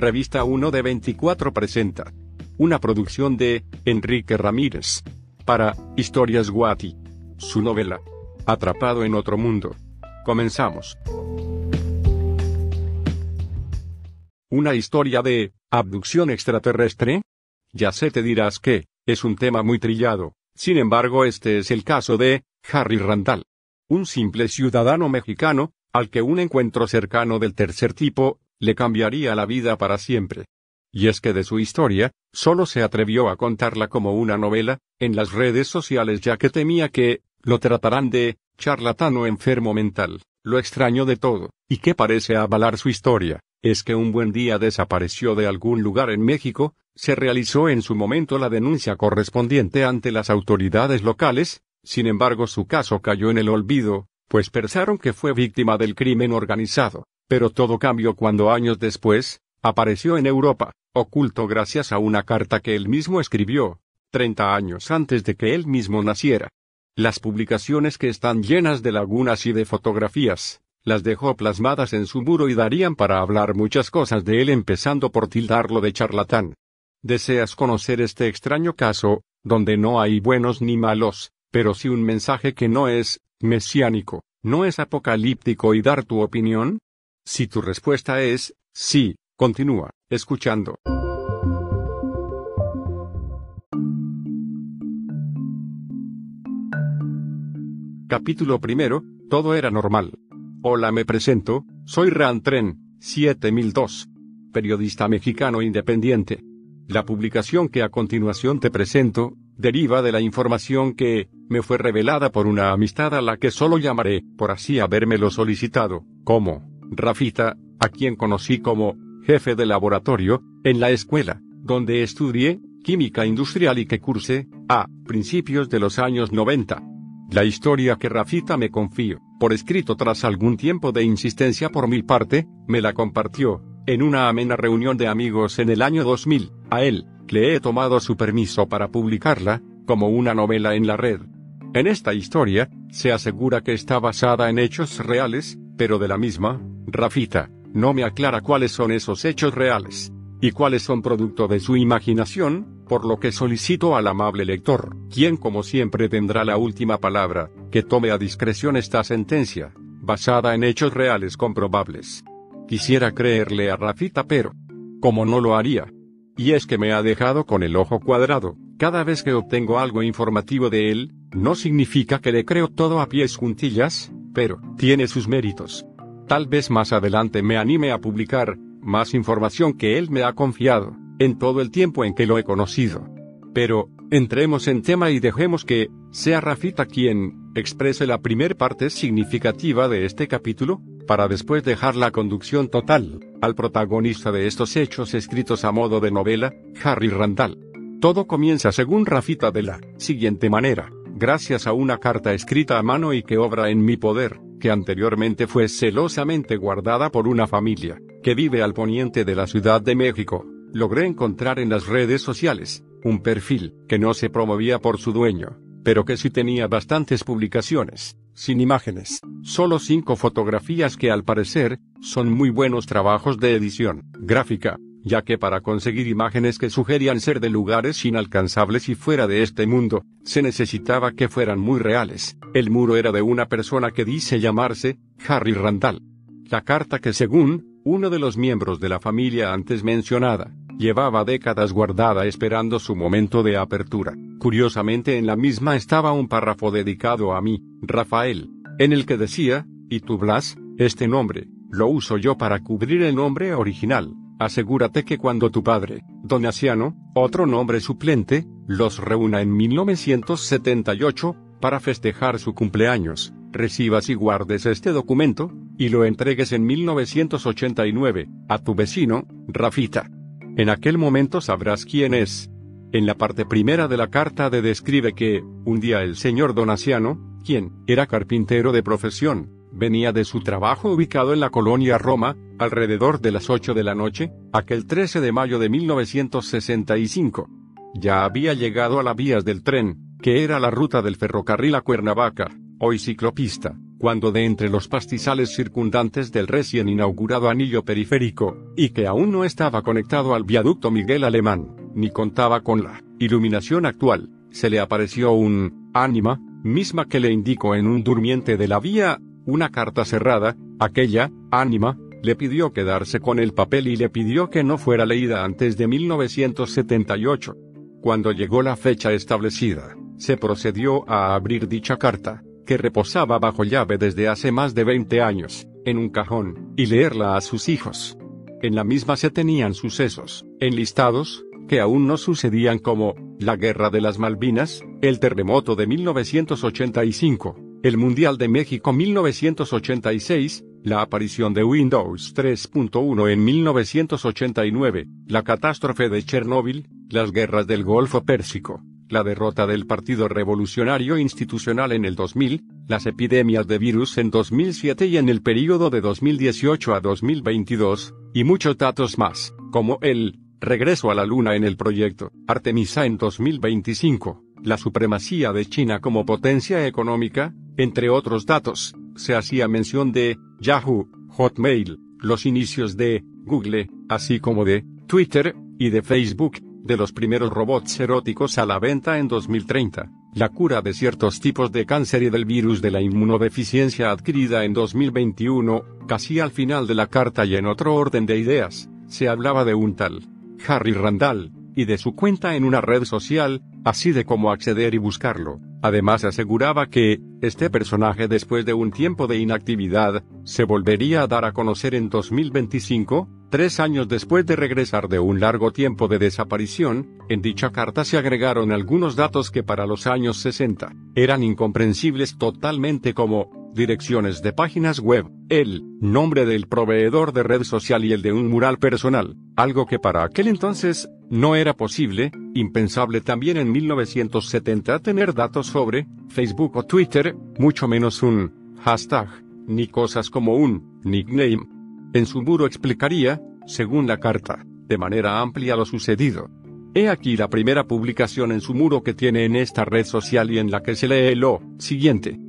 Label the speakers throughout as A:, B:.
A: Revista 1 de 24 presenta. Una producción de Enrique Ramírez. Para Historias Guati. Su novela. Atrapado en otro mundo. Comenzamos. Una historia de abducción extraterrestre. Ya sé te dirás que es un tema muy trillado. Sin embargo, este es el caso de Harry Randall. Un simple ciudadano mexicano, al que un encuentro cercano del tercer tipo le cambiaría la vida para siempre. Y es que de su historia, solo se atrevió a contarla como una novela, en las redes sociales ya que temía que, lo tratarán de, charlatano enfermo mental. Lo extraño de todo, y que parece avalar su historia, es que un buen día desapareció de algún lugar en México, se realizó en su momento la denuncia correspondiente ante las autoridades locales, sin embargo su caso cayó en el olvido, pues pensaron que fue víctima del crimen organizado. Pero todo cambió cuando años después, apareció en Europa, oculto gracias a una carta que él mismo escribió, 30 años antes de que él mismo naciera. Las publicaciones que están llenas de lagunas y de fotografías, las dejó plasmadas en su muro y darían para hablar muchas cosas de él empezando por tildarlo de charlatán. ¿Deseas conocer este extraño caso, donde no hay buenos ni malos, pero sí un mensaje que no es mesiánico, no es apocalíptico y dar tu opinión? Si tu respuesta es sí, continúa, escuchando. Capítulo primero, todo era normal. Hola, me presento, soy Rantren, 7002, periodista mexicano independiente. La publicación que a continuación te presento, deriva de la información que, me fue revelada por una amistad a la que solo llamaré, por así habérmelo solicitado, como, Rafita, a quien conocí como jefe de laboratorio, en la escuela, donde estudié química industrial y que cursé, a principios de los años 90. La historia que Rafita me confió, por escrito tras algún tiempo de insistencia por mi parte, me la compartió, en una amena reunión de amigos en el año 2000, a él, le he tomado su permiso para publicarla, como una novela en la red. En esta historia, se asegura que está basada en hechos reales, pero de la misma, Rafita, no me aclara cuáles son esos hechos reales, y cuáles son producto de su imaginación, por lo que solicito al amable lector, quien como siempre tendrá la última palabra, que tome a discreción esta sentencia, basada en hechos reales comprobables. Quisiera creerle a Rafita pero, como no lo haría, y es que me ha dejado con el ojo cuadrado, cada vez que obtengo algo informativo de él, no significa que le creo todo a pies juntillas, pero, tiene sus méritos. Tal vez más adelante me anime a publicar, más información que él me ha confiado, en todo el tiempo en que lo he conocido. Pero, entremos en tema y dejemos que, sea Rafita quien, exprese la primer parte significativa de este capítulo, para después dejar la conducción total, al protagonista de estos hechos escritos a modo de novela, Harry Randall. Todo comienza según Rafita de la siguiente manera gracias a una carta escrita a mano y que obra en mi poder, que anteriormente fue celosamente guardada por una familia, que vive al poniente de la Ciudad de México, logré encontrar en las redes sociales, un perfil, que no se promovía por su dueño, pero que sí tenía bastantes publicaciones, sin imágenes, solo cinco fotografías que al parecer, son muy buenos trabajos de edición, gráfica, ya que para conseguir imágenes que sugerían ser de lugares inalcanzables y fuera de este mundo, se necesitaba que fueran muy reales. El muro era de una persona que dice llamarse Harry Randall. La carta que según uno de los miembros de la familia antes mencionada, llevaba décadas guardada esperando su momento de apertura. Curiosamente en la misma estaba un párrafo dedicado a mí, Rafael, en el que decía, y tú Blas, este nombre, lo uso yo para cubrir el nombre original, Asegúrate que cuando tu padre, Don Asiano, otro nombre suplente, los reúna en 1978, para festejar su cumpleaños, recibas y guardes este documento, y lo entregues en 1989, a tu vecino, Rafita. En aquel momento sabrás quién es. En la parte primera de la carta de describe que, un día el señor Don Asiano, quien era carpintero de profesión, venía de su trabajo ubicado en la colonia Roma, alrededor de las 8 de la noche, aquel 13 de mayo de 1965. Ya había llegado a las vías del tren, que era la ruta del ferrocarril a Cuernavaca, hoy ciclopista, cuando de entre los pastizales circundantes del recién inaugurado anillo periférico, y que aún no estaba conectado al viaducto Miguel Alemán, ni contaba con la iluminación actual, se le apareció un ánima, misma que le indicó en un durmiente de la vía, una carta cerrada, aquella, ánima, le pidió quedarse con el papel y le pidió que no fuera leída antes de 1978. Cuando llegó la fecha establecida, se procedió a abrir dicha carta, que reposaba bajo llave desde hace más de 20 años, en un cajón, y leerla a sus hijos. En la misma se tenían sucesos, enlistados, que aún no sucedían como, la Guerra de las Malvinas, el terremoto de 1985, el Mundial de México 1986, la aparición de Windows 3.1 en 1989, la catástrofe de Chernóbil, las guerras del Golfo Pérsico, la derrota del Partido Revolucionario Institucional en el 2000, las epidemias de virus en 2007 y en el período de 2018 a 2022, y muchos datos más, como el regreso a la Luna en el proyecto Artemisa en 2025, la supremacía de China como potencia económica, entre otros datos, se hacía mención de Yahoo, Hotmail, los inicios de Google, así como de Twitter y de Facebook, de los primeros robots eróticos a la venta en 2030, la cura de ciertos tipos de cáncer y del virus de la inmunodeficiencia adquirida en 2021, casi al final de la carta y en otro orden de ideas, se hablaba de un tal Harry Randall, y de su cuenta en una red social, así de cómo acceder y buscarlo. Además aseguraba que, este personaje después de un tiempo de inactividad, se volvería a dar a conocer en 2025, tres años después de regresar de un largo tiempo de desaparición, en dicha carta se agregaron algunos datos que para los años 60, eran incomprensibles totalmente como, direcciones de páginas web, el nombre del proveedor de red social y el de un mural personal, algo que para aquel entonces, no era posible, impensable también en 1970 tener datos sobre Facebook o Twitter, mucho menos un hashtag, ni cosas como un nickname. En su muro explicaría, según la carta, de manera amplia lo sucedido. He aquí la primera publicación en su muro que tiene en esta red social y en la que se lee lo siguiente.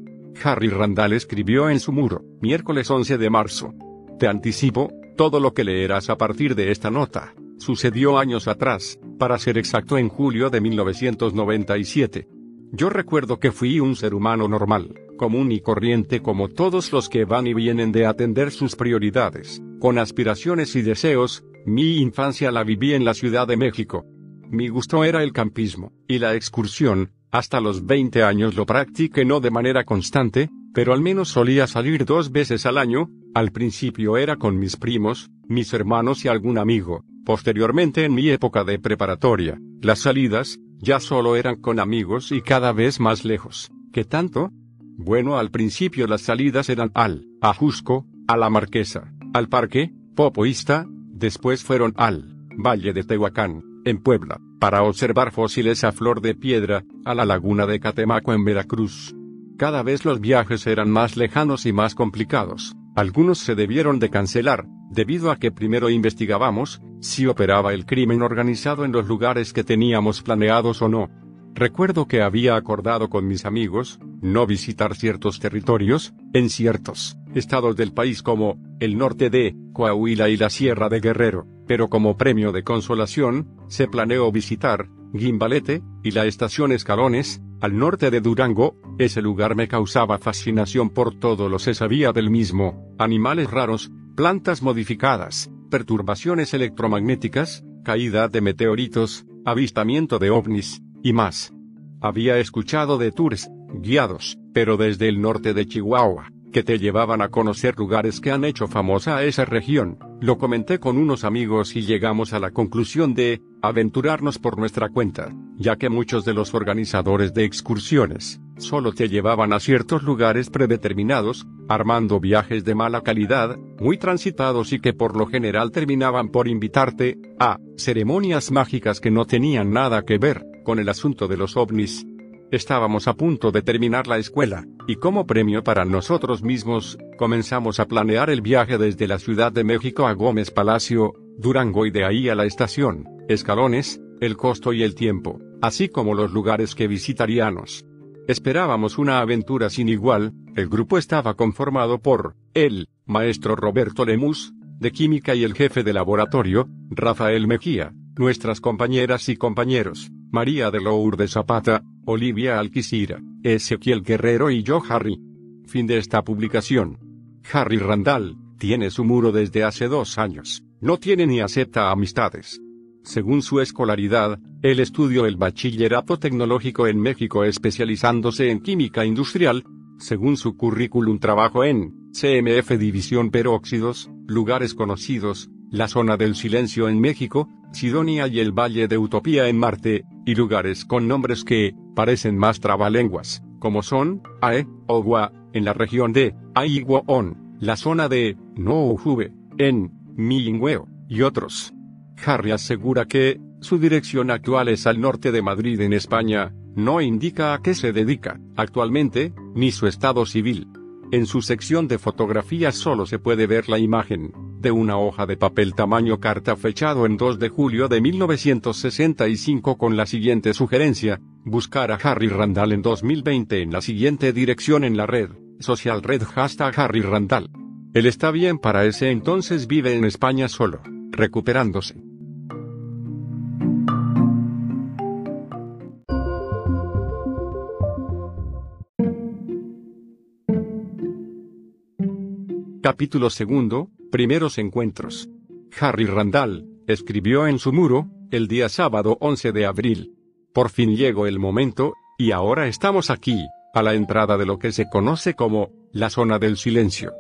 A: Harry Randall escribió en su muro, miércoles 11 de marzo. Te anticipo, todo lo que leerás a partir de esta nota sucedió años atrás, para ser exacto en julio de 1997. Yo recuerdo que fui un ser humano normal, común y corriente como todos los que van y vienen de atender sus prioridades, con aspiraciones y deseos, mi infancia la viví en la Ciudad de México. Mi gusto era el campismo, y la excursión, hasta los 20 años lo practiqué no de manera constante, pero al menos solía salir dos veces al año, al principio era con mis primos, mis hermanos y algún amigo, Posteriormente en mi época de preparatoria, las salidas, ya solo eran con amigos y cada vez más lejos. ¿Qué tanto? Bueno, al principio las salidas eran al Ajusco, a la Marquesa, al Parque, Popoísta, después fueron al Valle de Tehuacán, en Puebla, para observar fósiles a flor de piedra, a la laguna de Catemaco en Veracruz. Cada vez los viajes eran más lejanos y más complicados. Algunos se debieron de cancelar, debido a que primero investigábamos, si operaba el crimen organizado en los lugares que teníamos planeados o no. Recuerdo que había acordado con mis amigos, no visitar ciertos territorios, en ciertos estados del país como, el norte de, Coahuila y la Sierra de Guerrero, pero como premio de consolación, se planeó visitar, Gimbalete, y la estación Escalones, al norte de Durango, ese lugar me causaba fascinación por todo lo se sabía del mismo, animales raros, plantas modificadas, perturbaciones electromagnéticas, caída de meteoritos, avistamiento de ovnis, y más. Había escuchado de tours, guiados, pero desde el norte de Chihuahua, que te llevaban a conocer lugares que han hecho famosa a esa región. Lo comenté con unos amigos y llegamos a la conclusión de, aventurarnos por nuestra cuenta, ya que muchos de los organizadores de excursiones, solo te llevaban a ciertos lugares predeterminados, armando viajes de mala calidad, muy transitados y que por lo general terminaban por invitarte, a, ceremonias mágicas que no tenían nada que ver, con el asunto de los ovnis. Estábamos a punto de terminar la escuela, y como premio para nosotros mismos, comenzamos a planear el viaje desde la Ciudad de México a Gómez Palacio, Durango y de ahí a la estación, escalones, el costo y el tiempo, así como los lugares que visitaríamos. Esperábamos una aventura sin igual, el grupo estaba conformado por, el, maestro Roberto Lemus, de química y el jefe de laboratorio, Rafael Mejía, nuestras compañeras y compañeros, María de Lourdes Zapata, Olivia Alquicira, Ezequiel Guerrero y yo Harry. Fin de esta publicación. Harry Randall, tiene su muro desde hace dos años, no tiene ni acepta amistades. Según su escolaridad, él estudió el bachillerato tecnológico en México especializándose en química industrial, según su currículum trabajo en CMF División Peróxidos, lugares conocidos, la zona del silencio en México, Sidonia y el Valle de Utopía en Marte, y lugares con nombres que parecen más trabalenguas, como son Ae, Ogua, en la región de Aiguaon, la zona de Noujuve, en Milingüeo, y otros. Harry asegura que, su dirección actual es al norte de Madrid en España, no indica a qué se dedica, actualmente, ni su estado civil. En su sección de fotografías solo se puede ver la imagen, de una hoja de papel tamaño carta fechado en 2 de julio de 1965 con la siguiente sugerencia, buscar a Harry Randall en 2020 en la siguiente dirección en la red, social red hashtag Harry Randall. Él está bien para ese entonces vive en España solo, recuperándose. Capítulo segundo, Primeros encuentros. Harry Randall, escribió en su muro, el día sábado 11 de abril. Por fin llegó el momento, y ahora estamos aquí, a la entrada de lo que se conoce como, la zona del silencio.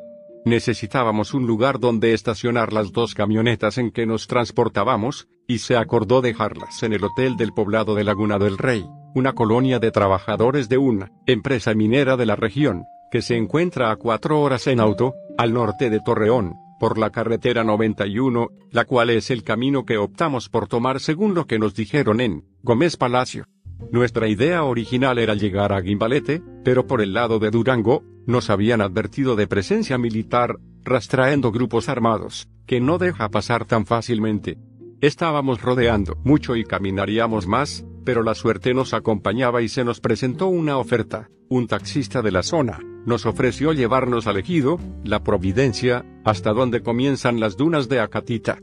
A: Necesitábamos un lugar donde estacionar las dos camionetas en que nos transportábamos, y se acordó dejarlas en el Hotel del Poblado de Laguna del Rey, una colonia de trabajadores de una empresa minera de la región, que se encuentra a cuatro horas en auto, al norte de Torreón, por la carretera 91, la cual es el camino que optamos por tomar según lo que nos dijeron en Gómez Palacio. Nuestra idea original era llegar a Guimbalete, pero por el lado de Durango, nos habían advertido de presencia militar, rastreando grupos armados, que no deja pasar tan fácilmente. Estábamos rodeando mucho y caminaríamos más, pero la suerte nos acompañaba y se nos presentó una oferta. Un taxista de la zona, nos ofreció llevarnos al ejido, la Providencia, hasta donde comienzan las dunas de Acatita.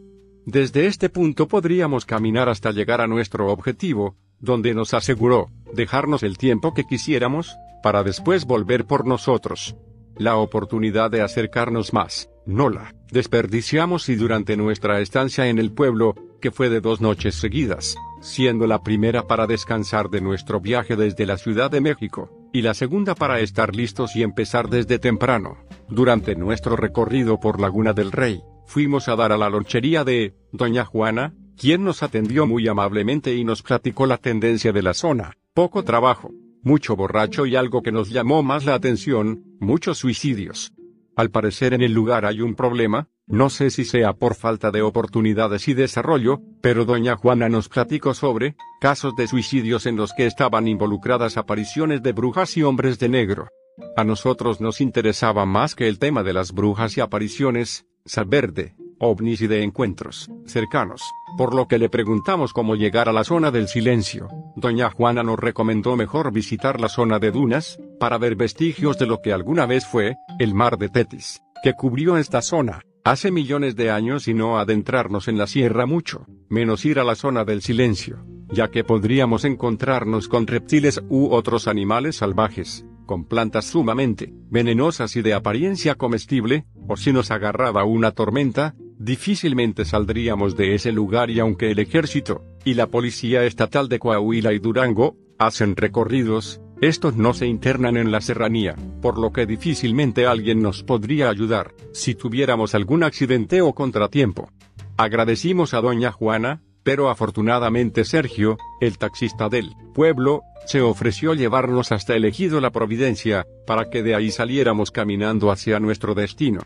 A: Desde este punto podríamos caminar hasta llegar a nuestro objetivo, donde nos aseguró, dejarnos el tiempo que quisiéramos, para después volver por nosotros. La oportunidad de acercarnos más, no la desperdiciamos y durante nuestra estancia en el pueblo, que fue de dos noches seguidas, siendo la primera para descansar de nuestro viaje desde la Ciudad de México, y la segunda para estar listos y empezar desde temprano. Durante nuestro recorrido por Laguna del Rey, fuimos a dar a la lonchería de Doña Juana, quien nos atendió muy amablemente y nos platicó la tendencia de la zona, poco trabajo, mucho borracho y algo que nos llamó más la atención, muchos suicidios. Al parecer en el lugar hay un problema, no sé si sea por falta de oportunidades y desarrollo, pero doña Juana nos platicó sobre casos de suicidios en los que estaban involucradas apariciones de brujas y hombres de negro. A nosotros nos interesaba más que el tema de las brujas y apariciones, saber de ovnis y de encuentros cercanos, por lo que le preguntamos cómo llegar a la zona del silencio. Doña Juana nos recomendó mejor visitar la zona de dunas, para ver vestigios de lo que alguna vez fue, el mar de Tetis, que cubrió esta zona, hace millones de años y no adentrarnos en la sierra mucho, menos ir a la zona del silencio, ya que podríamos encontrarnos con reptiles u otros animales salvajes, con plantas sumamente venenosas y de apariencia comestible, o si nos agarraba una tormenta, difícilmente saldríamos de ese lugar y aunque el ejército y la policía estatal de Coahuila y Durango hacen recorridos, estos no se internan en la serranía, por lo que difícilmente alguien nos podría ayudar, si tuviéramos algún accidente o contratiempo. Agradecimos a doña Juana, pero afortunadamente Sergio, el taxista del pueblo, se ofreció llevarnos hasta el ejido La Providencia, para que de ahí saliéramos caminando hacia nuestro destino.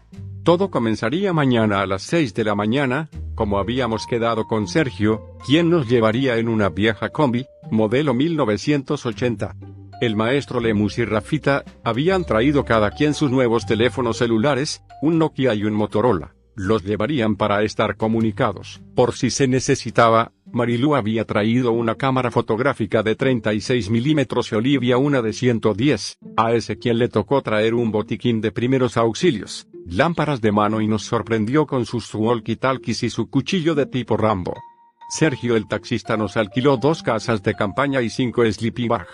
A: Todo comenzaría mañana a las 6 de la mañana, como habíamos quedado con Sergio, quien nos llevaría en una vieja combi, modelo 1980. El maestro Lemus y Rafita habían traído cada quien sus nuevos teléfonos celulares, un Nokia y un Motorola. Los llevarían para estar comunicados, por si se necesitaba, Marilu había traído una cámara fotográfica de 36 milímetros y Olivia una de 110. A ese quien le tocó traer un botiquín de primeros auxilios, lámparas de mano y nos sorprendió con sus walkie-talkies y su cuchillo de tipo Rambo. Sergio el taxista nos alquiló dos casas de campaña y cinco sleeping bag.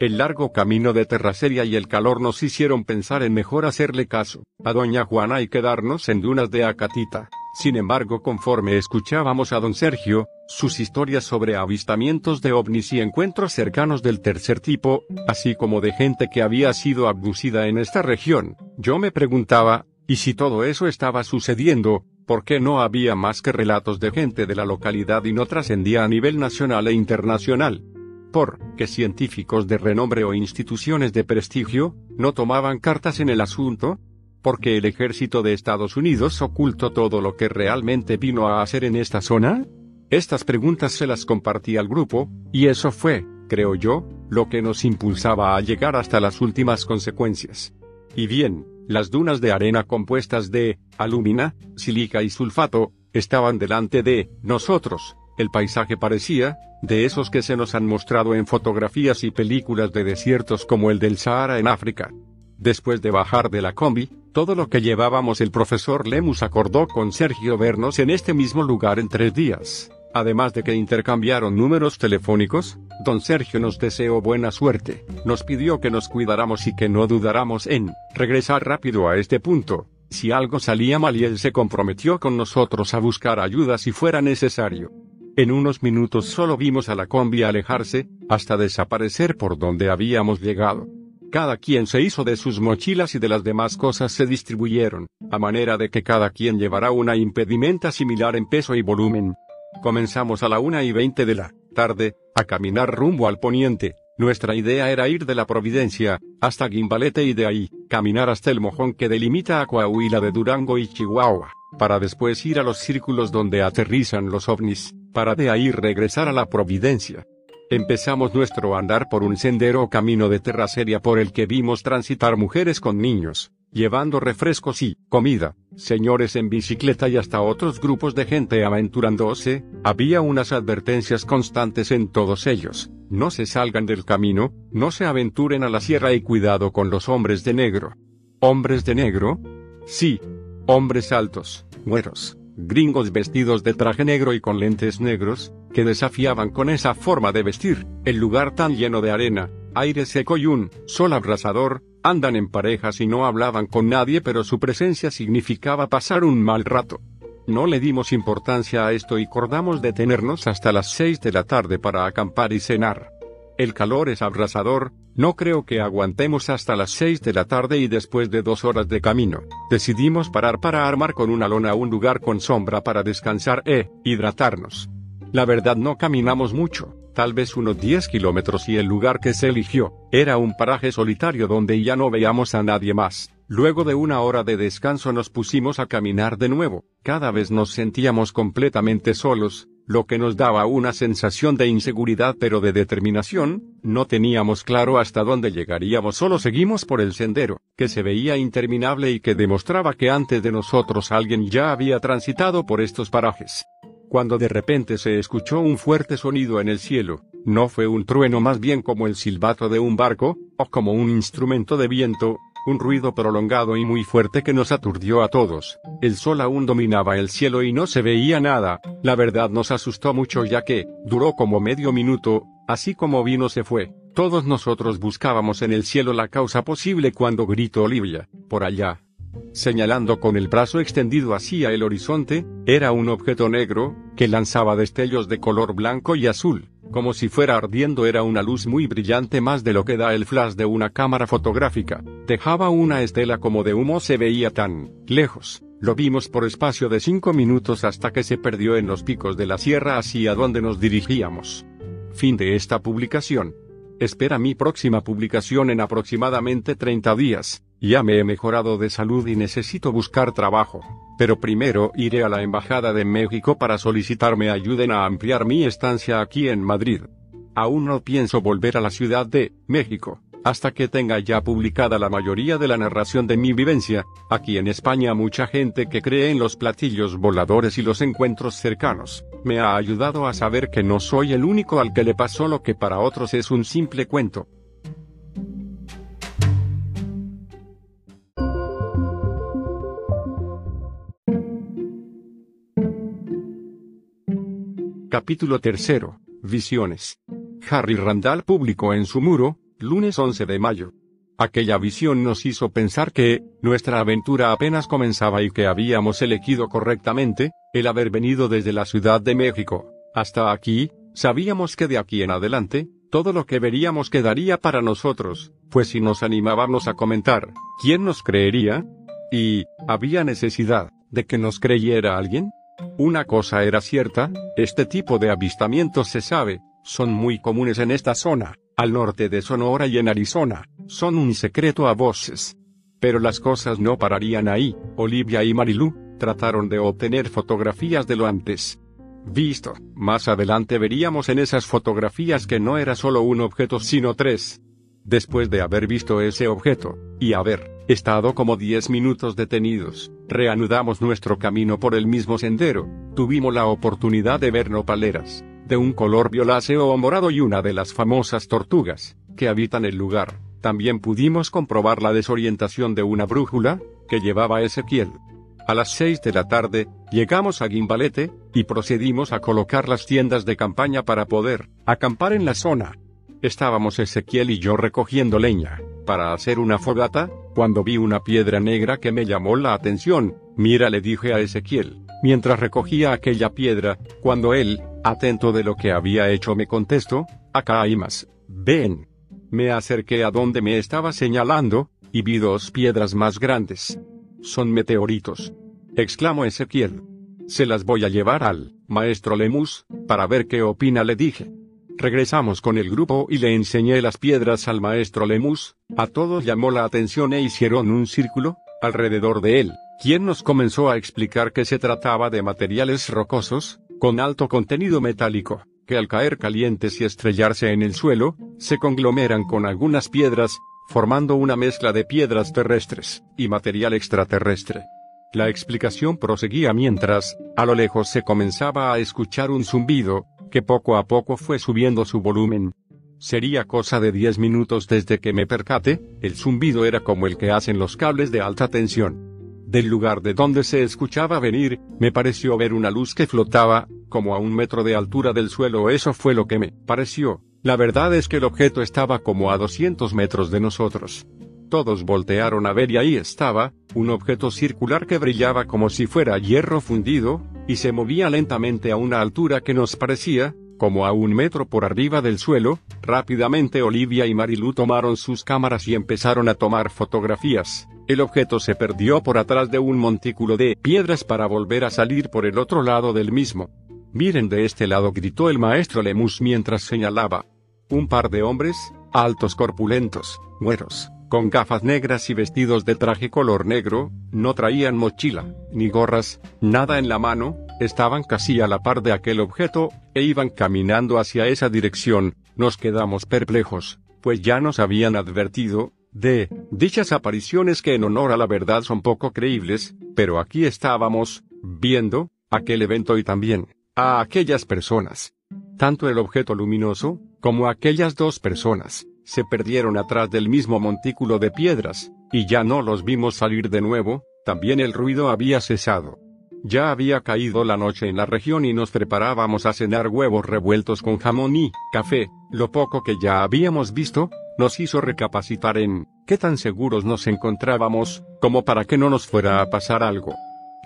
A: El largo camino de terracería y el calor nos hicieron pensar en mejor hacerle caso a doña Juana y quedarnos en dunas de Acatita. Sin embargo, conforme escuchábamos a don Sergio, sus historias sobre avistamientos de ovnis y encuentros cercanos del tercer tipo, así como de gente que había sido abducida en esta región, yo me preguntaba, ¿y si todo eso estaba sucediendo, por qué no había más que relatos de gente de la localidad y no trascendía a nivel nacional e internacional? Que científicos de renombre o instituciones de prestigio no tomaban cartas en el asunto, porque el ejército de Estados Unidos ocultó todo lo que realmente vino a hacer en esta zona? Estas preguntas se las compartí al grupo, y eso fue, creo yo, lo que nos impulsaba a llegar hasta las últimas consecuencias. Y bien, las dunas de arena compuestas de alumina, sílica y sulfato, estaban delante de nosotros, el paisaje parecía, de esos que se nos han mostrado en fotografías y películas de desiertos como el del Sahara en África. Después de bajar de la combi, todo lo que llevábamos el profesor Lemus acordó con Sergio vernos en este mismo lugar en tres días. Además de que intercambiaron números telefónicos, don Sergio nos deseó buena suerte, nos pidió que nos cuidáramos y que no dudáramos en regresar rápido a este punto, si algo salía mal y él se comprometió con nosotros a buscar ayuda si fuera necesario. En unos minutos solo vimos a la combi alejarse, hasta desaparecer por donde habíamos llegado. Cada quien se hizo de sus mochilas y de las demás cosas se distribuyeron, a manera de que cada quien llevará una impedimenta similar en peso y volumen. Comenzamos a la una y veinte de la tarde, a caminar rumbo al poniente. Nuestra idea era ir de la Providencia, hasta Guimbalete y de ahí, caminar hasta el mojón que delimita a Coahuila de Durango y Chihuahua, para después ir a los círculos donde aterrizan los ovnis para de ahí regresar a la Providencia. Empezamos nuestro andar por un sendero camino de terracería por el que vimos transitar mujeres con niños, llevando refrescos y comida, señores en bicicleta y hasta otros grupos de gente aventurándose, había unas advertencias constantes en todos ellos, no se salgan del camino, no se aventuren a la sierra y cuidado con los hombres de negro. ¿Hombres de negro? Sí. Hombres altos, güeros, gringos vestidos de traje negro y con lentes negros, que desafiaban con esa forma de vestir, el lugar tan lleno de arena, aire seco y un sol abrasador, andan en parejas y no hablaban con nadie pero su presencia significaba pasar un mal rato. No le dimos importancia a esto y acordamos detenernos hasta las seis de la tarde para acampar y cenar. El calor es abrasador, no creo que aguantemos hasta las 6 de la tarde y después de dos horas de camino, decidimos parar para armar con una lona un lugar con sombra para descansar e hidratarnos. La verdad no caminamos mucho, tal vez unos 10 kilómetros y el lugar que se eligió, era un paraje solitario donde ya no veíamos a nadie más. Luego de una hora de descanso nos pusimos a caminar de nuevo, cada vez nos sentíamos completamente solos, lo que nos daba una sensación de inseguridad pero de determinación, no teníamos claro hasta dónde llegaríamos, solo seguimos por el sendero, que se veía interminable y que demostraba que antes de nosotros alguien ya había transitado por estos parajes. Cuando de repente se escuchó un fuerte sonido en el cielo, no fue un trueno más bien como el silbato de un barco, o como un instrumento de viento, un ruido prolongado y muy fuerte que nos aturdió a todos. El sol aún dominaba el cielo y no se veía nada, la verdad nos asustó mucho ya que, duró como medio minuto, así como vino se fue. Todos nosotros buscábamos en el cielo la causa posible cuando gritó Olivia, por allá. Señalando con el brazo extendido hacia el horizonte, era un objeto negro, que lanzaba destellos de color blanco y azul como si fuera ardiendo era una luz muy brillante más de lo que da el flash de una cámara fotográfica, dejaba una estela como de humo se veía tan lejos, lo vimos por espacio de cinco minutos hasta que se perdió en los picos de la sierra hacia donde nos dirigíamos. Fin de esta publicación. Espera mi próxima publicación en aproximadamente 30 días. Ya me he mejorado de salud y necesito buscar trabajo. Pero primero iré a la Embajada de México para solicitar me ayuden a ampliar mi estancia aquí en Madrid. Aún no pienso volver a la Ciudad de México. hasta que tenga ya publicada la mayoría de la narración de mi vivencia, aquí en España mucha gente que cree en los platillos voladores y los encuentros cercanos, me ha ayudado a saber que no soy el único al que le pasó lo que para otros es un simple cuento. Capítulo 3. Visiones. Harry Randall publicó en su muro, lunes 11 de mayo. Aquella visión nos hizo pensar que, nuestra aventura apenas comenzaba y que habíamos elegido correctamente, el haber venido desde la Ciudad de México. Hasta aquí, sabíamos que de aquí en adelante, todo lo que veríamos quedaría para nosotros, pues si nos animábamos a comentar, ¿quién nos creería? ¿Y, había necesidad, de que nos creyera alguien? Una cosa era cierta, este tipo de avistamientos se sabe, son muy comunes en esta zona, al norte de Sonora y en Arizona, son un secreto a voces. Pero las cosas no pararían ahí, Olivia y Marilú, trataron de obtener fotografías de lo antes. Visto, más adelante veríamos en esas fotografías que no era solo un objeto sino tres. Después de haber visto ese objeto, y haber estado como diez minutos detenidos, reanudamos nuestro camino por el mismo sendero, tuvimos la oportunidad de ver nopaleras, de un color violáceo o morado y una de las famosas tortugas, que habitan el lugar. También pudimos comprobar la desorientación de una brújula, que llevaba Ezequiel. A las seis de la tarde, llegamos a Gimbalete, y procedimos a colocar las tiendas de campaña para poder acampar en la zona. Estábamos Ezequiel y yo recogiendo leña, para hacer una fogata, cuando vi una piedra negra que me llamó la atención. Mira, le dije a Ezequiel, mientras recogía aquella piedra, cuando él, atento de lo que había hecho, me contestó, acá hay más. Ven. Me acerqué a donde me estaba señalando, y vi dos piedras más grandes. Son meteoritos. Exclamó Ezequiel. Se las voy a llevar al maestro Lemus, para ver qué opina, le dije. Regresamos con el grupo y le enseñé las piedras al maestro Lemus, a todos llamó la atención e hicieron un círculo, alrededor de él, quien nos comenzó a explicar que se trataba de materiales rocosos, con alto contenido metálico, que al caer calientes y estrellarse en el suelo, se conglomeran con algunas piedras, formando una mezcla de piedras terrestres y material extraterrestre. La explicación proseguía mientras, a lo lejos se comenzaba a escuchar un zumbido, que poco a poco fue subiendo su volumen. Sería cosa de diez minutos desde que me percate, el zumbido era como el que hacen los cables de alta tensión. Del lugar de donde se escuchaba venir, me pareció ver una luz que flotaba, como a un metro de altura del suelo, eso fue lo que me pareció. La verdad es que el objeto estaba como a 200 metros de nosotros. Todos voltearon a ver y ahí estaba, un objeto circular que brillaba como si fuera hierro fundido, y se movía lentamente a una altura que nos parecía, como a un metro por arriba del suelo, rápidamente Olivia y Marilu tomaron sus cámaras y empezaron a tomar fotografías. El objeto se perdió por atrás de un montículo de piedras para volver a salir por el otro lado del mismo. Miren de este lado gritó el maestro Lemus mientras señalaba. Un par de hombres, altos corpulentos, güeros, con gafas negras y vestidos de traje color negro, no traían mochila, ni gorras, nada en la mano, estaban casi a la par de aquel objeto, e iban caminando hacia esa dirección, nos quedamos perplejos, pues ya nos habían advertido, de dichas apariciones que en honor a la verdad son poco creíbles, pero aquí estábamos, viendo, aquel evento y también, a aquellas personas. Tanto el objeto luminoso, como aquellas dos personas, se perdieron atrás del mismo montículo de piedras, y ya no los vimos salir de nuevo, también el ruido había cesado. Ya había caído la noche en la región y nos preparábamos a cenar huevos revueltos con jamón y café, lo poco que ya habíamos visto, nos hizo recapacitar en qué tan seguros nos encontrábamos, como para que no nos fuera a pasar algo.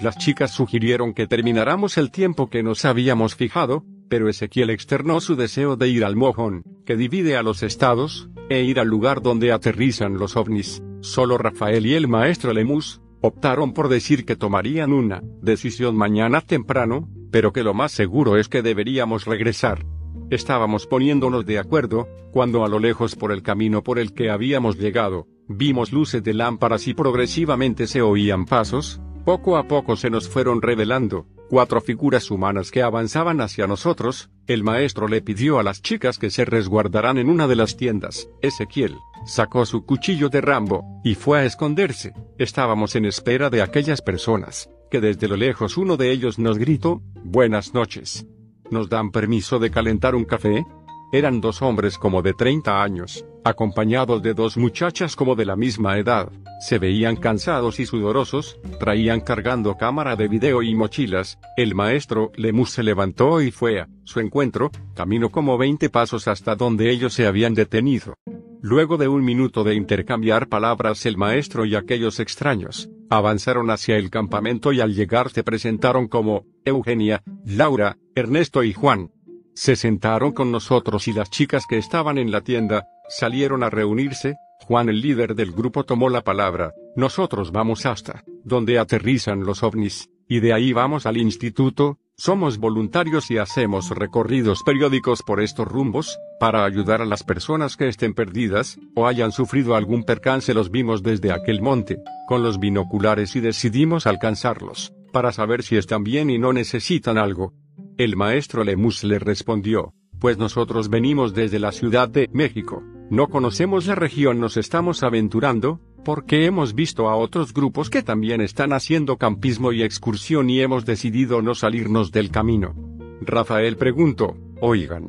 A: Las chicas sugirieron que termináramos el tiempo que nos habíamos fijado, pero Ezequiel externó su deseo de ir al mojón, que divide a los estados, e ir al lugar donde aterrizan los ovnis. Solo Rafael y el maestro Lemus, optaron por decir que tomarían una decisión mañana temprano, pero que lo más seguro es que deberíamos regresar. Estábamos poniéndonos de acuerdo, cuando a lo lejos por el camino por el que habíamos llegado, vimos luces de lámparas y progresivamente se oían pasos, poco a poco se nos fueron revelando, cuatro figuras humanas que avanzaban hacia nosotros, el maestro le pidió a las chicas que se resguardaran en una de las tiendas. Ezequiel sacó su cuchillo de Rambo, y fue a esconderse. Estábamos en espera de aquellas personas, que desde lo lejos uno de ellos nos gritó, Buenas noches. ¿Nos dan permiso de calentar un café? Eran dos hombres como de 30 años, acompañados de dos muchachas como de la misma edad. Se veían cansados y sudorosos, traían cargando cámara de video y mochilas. El maestro Lemus se levantó y fue a su encuentro, caminó como 20 pasos hasta donde ellos se habían detenido. Luego de un minuto de intercambiar palabras el maestro y aquellos extraños, avanzaron hacia el campamento y al llegar se presentaron como Eugenia, Laura, Ernesto y Juan. Se sentaron con nosotros y las chicas que estaban en la tienda, salieron a reunirse, Juan el líder del grupo tomó la palabra, nosotros vamos hasta, donde aterrizan los ovnis, y de ahí vamos al instituto, somos voluntarios y hacemos recorridos periódicos por estos rumbos, para ayudar a las personas que estén perdidas, o hayan sufrido algún percance los vimos desde aquel monte, con los binoculares y decidimos alcanzarlos, para saber si están bien y no necesitan algo. El maestro Lemus le respondió, pues nosotros venimos desde la Ciudad de México, no conocemos la región, nos estamos aventurando, porque hemos visto a otros grupos que también están haciendo campismo y excursión y hemos decidido no salirnos del camino. Rafael preguntó, oigan,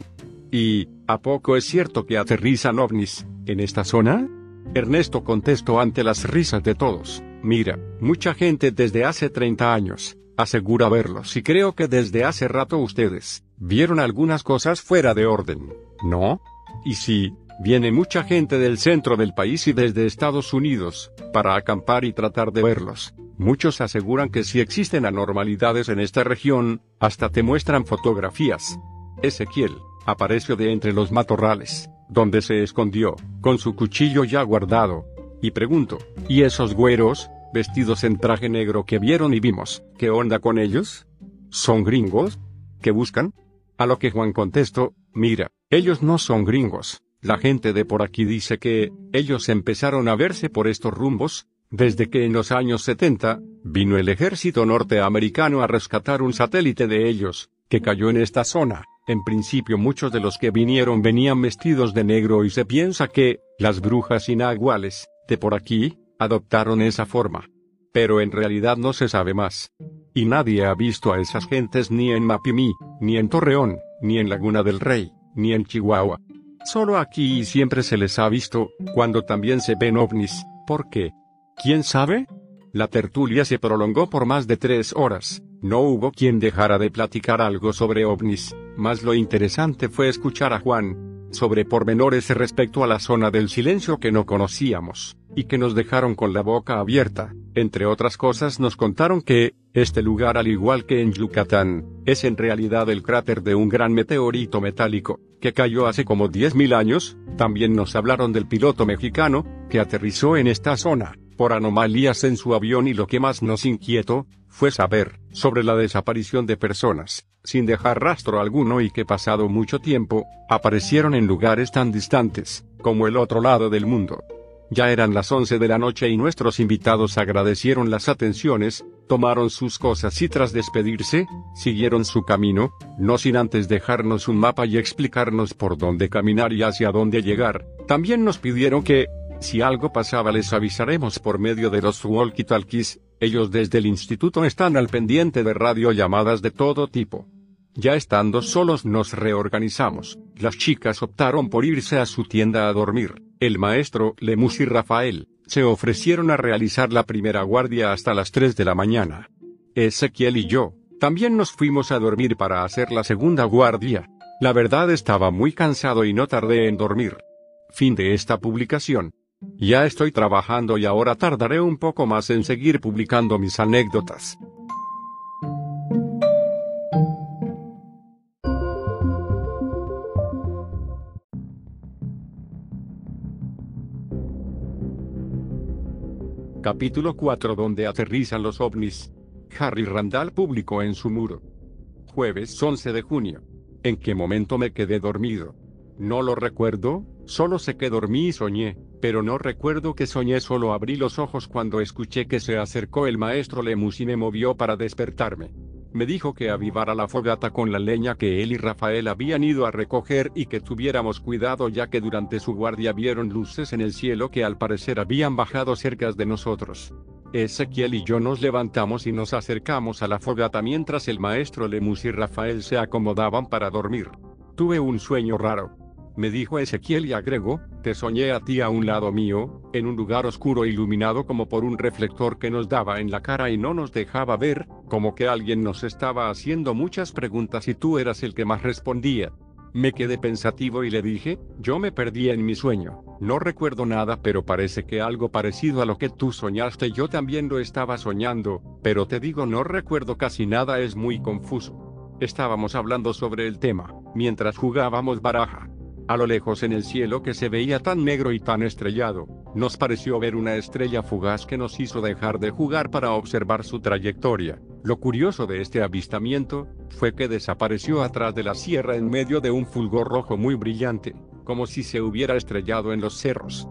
A: ¿y a poco es cierto que aterrizan ovnis en esta zona? Ernesto contestó ante las risas de todos, mira, mucha gente desde hace 30 años, asegura verlos y creo que desde hace rato ustedes, vieron algunas cosas fuera de orden, ¿no? Y si, Viene mucha gente del centro del país y desde Estados Unidos, para acampar y tratar de verlos. Muchos aseguran que si existen anormalidades en esta región, hasta te muestran fotografías. Ezequiel, apareció de entre los matorrales, donde se escondió, con su cuchillo ya guardado. Y pregunto, ¿y esos güeros, vestidos en traje negro que vieron y vimos, qué onda con ellos? ¿Son gringos? ¿Qué buscan? A lo que Juan contestó, mira, ellos no son gringos, la gente de por aquí dice que, ellos empezaron a verse por estos rumbos, desde que en los años 70, vino el ejército norteamericano a rescatar un satélite de ellos, que cayó en esta zona. En principio muchos de los que vinieron venían vestidos de negro y se piensa que, las brujas inaguales, de por aquí, adoptaron esa forma. Pero en realidad no se sabe más. Y nadie ha visto a esas gentes ni en Mapimí, ni en Torreón, ni en Laguna del Rey, ni en Chihuahua. Solo aquí siempre se les ha visto, cuando también se ven ovnis. ¿Por qué? ¿Quién sabe? La tertulia se prolongó por más de tres horas. No hubo quien dejara de platicar algo sobre ovnis, más lo interesante fue escuchar a Juan, sobre pormenores respecto a la zona del silencio que no conocíamos, y que nos dejaron con la boca abierta. Entre otras cosas nos contaron que, este lugar al igual que en Yucatán, es en realidad el cráter de un gran meteorito metálico, que cayó hace como 10.000 años, también nos hablaron del piloto mexicano, que aterrizó en esta zona, por anomalías en su avión y lo que más nos inquietó, fue saber, sobre la desaparición de personas, sin dejar rastro alguno y que pasado mucho tiempo, aparecieron en lugares tan distantes, como el otro lado del mundo. Ya eran las once de la noche y nuestros invitados agradecieron las atenciones, tomaron sus cosas y tras despedirse, siguieron su camino, no sin antes dejarnos un mapa y explicarnos por dónde caminar y hacia dónde llegar. También nos pidieron que, si algo pasaba les avisaremos por medio de los walkie-talkies, ellos desde el instituto están al pendiente de radiollamadas de todo tipo. Ya estando solos nos reorganizamos, las chicas optaron por irse a su tienda a dormir. El maestro, Lemus y Rafael, se ofrecieron a realizar la primera guardia hasta las 3 de la mañana. Ezequiel y yo, también nos fuimos a dormir para hacer la segunda guardia. La verdad estaba muy cansado y no tardé en dormir. Fin de esta publicación. Ya estoy trabajando y ahora tardaré un poco más en seguir publicando mis anécdotas. Capítulo 4 donde aterrizan los ovnis. Harry Randall publicó en su muro. Jueves 11 de junio. ¿En qué momento me quedé dormido? No lo recuerdo, solo sé que dormí y soñé, pero no recuerdo que soñé, solo abrí los ojos cuando escuché que se acercó el maestro Lemus y me movió para despertarme. Me dijo que avivara la fogata con la leña que él y Rafael habían ido a recoger y que tuviéramos cuidado ya que durante su guardia vieron luces en el cielo que al parecer habían bajado cerca de nosotros. Ezequiel y yo nos levantamos y nos acercamos a la fogata mientras el maestro Lemus y Rafael se acomodaban para dormir. Tuve un sueño raro me dijo Ezequiel y agregó, te soñé a ti a un lado mío, en un lugar oscuro iluminado como por un reflector que nos daba en la cara y no nos dejaba ver, como que alguien nos estaba haciendo muchas preguntas y tú eras el que más respondía. Me quedé pensativo y le dije, yo me perdí en mi sueño, no recuerdo nada pero parece que algo parecido a lo que tú soñaste yo también lo estaba soñando, pero te digo no recuerdo casi nada es muy confuso. Estábamos hablando sobre el tema, mientras jugábamos baraja. A lo lejos en el cielo que se veía tan negro y tan estrellado, nos pareció ver una estrella fugaz que nos hizo dejar de jugar para observar su trayectoria. Lo curioso de este avistamiento, fue que desapareció atrás de la sierra en medio de un fulgor rojo muy brillante, como si se hubiera estrellado en los cerros.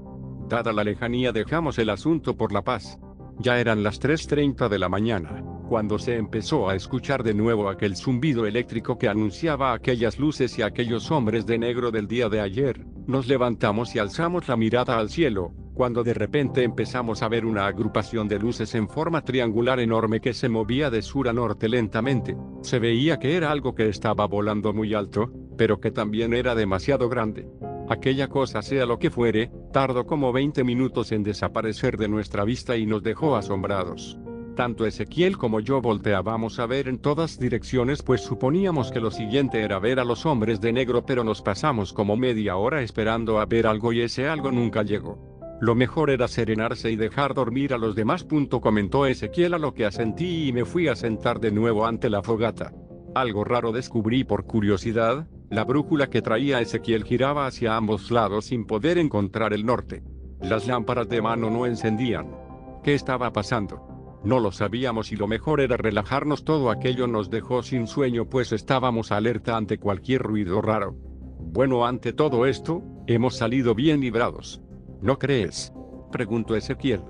A: Dada la lejanía dejamos el asunto por la paz. Ya eran las 3.30 de la mañana cuando se empezó a escuchar de nuevo aquel zumbido eléctrico que anunciaba aquellas luces y aquellos hombres de negro del día de ayer, nos levantamos y alzamos la mirada al cielo, cuando de repente empezamos a ver una agrupación de luces en forma triangular enorme que se movía de sur a norte lentamente. Se veía que era algo que estaba volando muy alto, pero que también era demasiado grande. Aquella cosa sea lo que fuere, tardó como 20 minutos en desaparecer de nuestra vista y nos dejó asombrados. Tanto Ezequiel como yo volteábamos a ver en todas direcciones pues suponíamos que lo siguiente era ver a los hombres de negro pero nos pasamos como media hora esperando a ver algo y ese algo nunca llegó. Lo mejor era serenarse y dejar dormir a los demás. comentó Ezequiel a lo que asentí y me fui a sentar de nuevo ante la fogata. Algo raro descubrí por curiosidad, la brújula que traía Ezequiel giraba hacia ambos lados sin poder encontrar el norte. Las lámparas de mano no encendían. ¿Qué estaba pasando? No lo sabíamos y lo mejor era relajarnos todo aquello nos dejó sin sueño pues estábamos alerta ante cualquier ruido raro. Bueno ante todo esto, hemos salido bien librados. ¿No crees? Preguntó Ezequiel.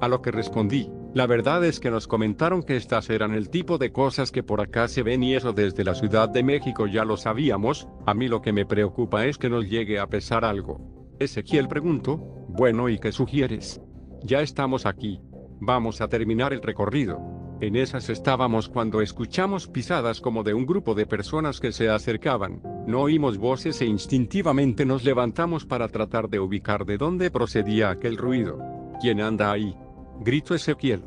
A: A lo que respondí, la verdad es que nos comentaron que estas eran el tipo de cosas que por acá se ven y eso desde la Ciudad de México ya lo sabíamos, a mí lo que me preocupa es que nos llegue a pesar algo. Ezequiel preguntó, bueno ¿y qué sugieres? Ya estamos aquí, Vamos a terminar el recorrido. En esas estábamos cuando escuchamos pisadas como de un grupo de personas que se acercaban. No oímos voces e instintivamente nos levantamos para tratar de ubicar de dónde procedía aquel ruido. ¿Quién anda ahí? Gritó Ezequiel.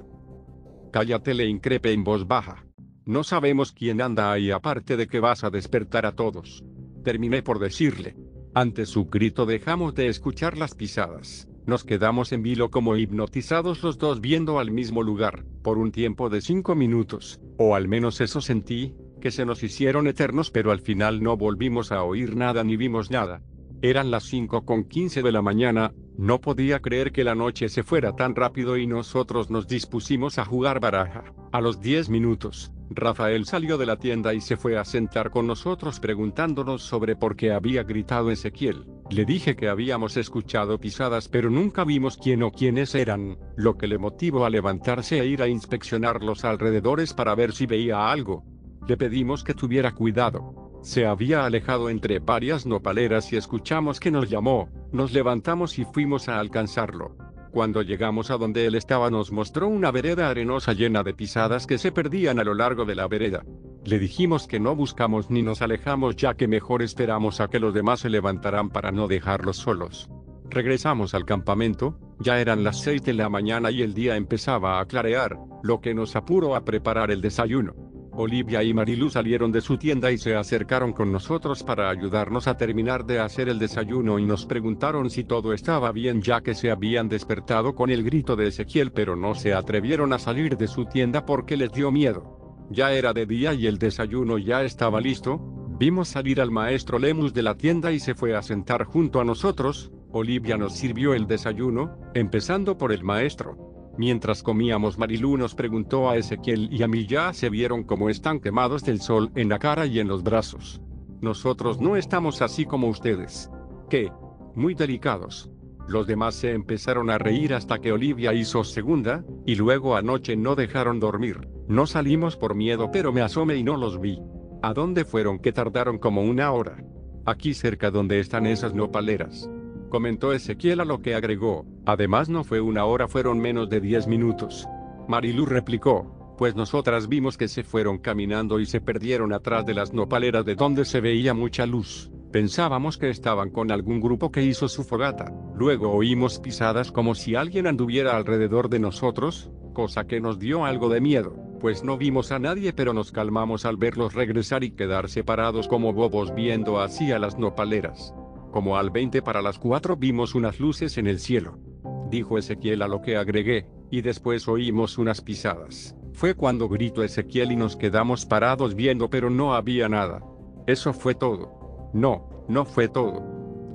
A: Cállate, le increpe en voz baja. No sabemos quién anda ahí aparte de que vas a despertar a todos. Terminé por decirle. Ante su grito dejamos de escuchar las pisadas. Nos quedamos en vilo como hipnotizados los dos viendo al mismo lugar, por un tiempo de cinco minutos, o al menos eso sentí, que se nos hicieron eternos pero al final no volvimos a oír nada ni vimos nada. Eran las 5 con 15 de la mañana, no podía creer que la noche se fuera tan rápido y nosotros nos dispusimos a jugar baraja. A los 10 minutos, Rafael salió de la tienda y se fue a sentar con nosotros preguntándonos sobre por qué había gritado Ezequiel. Le dije que habíamos escuchado pisadas pero nunca vimos quién o quiénes eran, lo que le motivó a levantarse e ir a inspeccionar los alrededores para ver si veía algo. Le pedimos que tuviera cuidado, se había alejado entre varias nopaleras y escuchamos que nos llamó, nos levantamos y fuimos a alcanzarlo. Cuando llegamos a donde él estaba nos mostró una vereda arenosa llena de pisadas que se perdían a lo largo de la vereda. Le dijimos que no buscamos ni nos alejamos ya que mejor esperamos a que los demás se levantaran para no dejarlos solos. Regresamos al campamento, ya eran las 6 de la mañana y el día empezaba a clarear, lo que nos apuró a preparar el desayuno. Olivia y Marilu salieron de su tienda y se acercaron con nosotros para ayudarnos a terminar de hacer el desayuno y nos preguntaron si todo estaba bien ya que se habían despertado con el grito de Ezequiel pero no se atrevieron a salir de su tienda porque les dio miedo. Ya era de día y el desayuno ya estaba listo, vimos salir al maestro Lemus de la tienda y se fue a sentar junto a nosotros, Olivia nos sirvió el desayuno, empezando por el maestro. Mientras comíamos Marilú nos preguntó a Ezequiel y a mí ya se vieron como están quemados del sol en la cara y en los brazos. Nosotros no estamos así como ustedes. ¿Qué? Muy delicados. Los demás se empezaron a reír hasta que Olivia hizo segunda, y luego anoche no dejaron dormir. No salimos por miedo pero me asomé y no los vi. ¿A dónde fueron que tardaron como una hora? Aquí cerca donde están esas nopaleras. Comentó Ezequiel a lo que agregó, además no fue una hora fueron menos de diez minutos. Marilu replicó, pues nosotras vimos que se fueron caminando y se perdieron atrás de las nopaleras de donde se veía mucha luz. Pensábamos que estaban con algún grupo que hizo su fogata. Luego oímos pisadas como si alguien anduviera alrededor de nosotros, cosa que nos dio algo de miedo, pues no vimos a nadie pero nos calmamos al verlos regresar y quedar separados como bobos viendo hacia las nopaleras. Como al 20 para las 4 vimos unas luces en el cielo. Dijo Ezequiel a lo que agregué, y después oímos unas pisadas. Fue cuando gritó Ezequiel y nos quedamos parados viendo pero no había nada. Eso fue todo. No, no fue todo.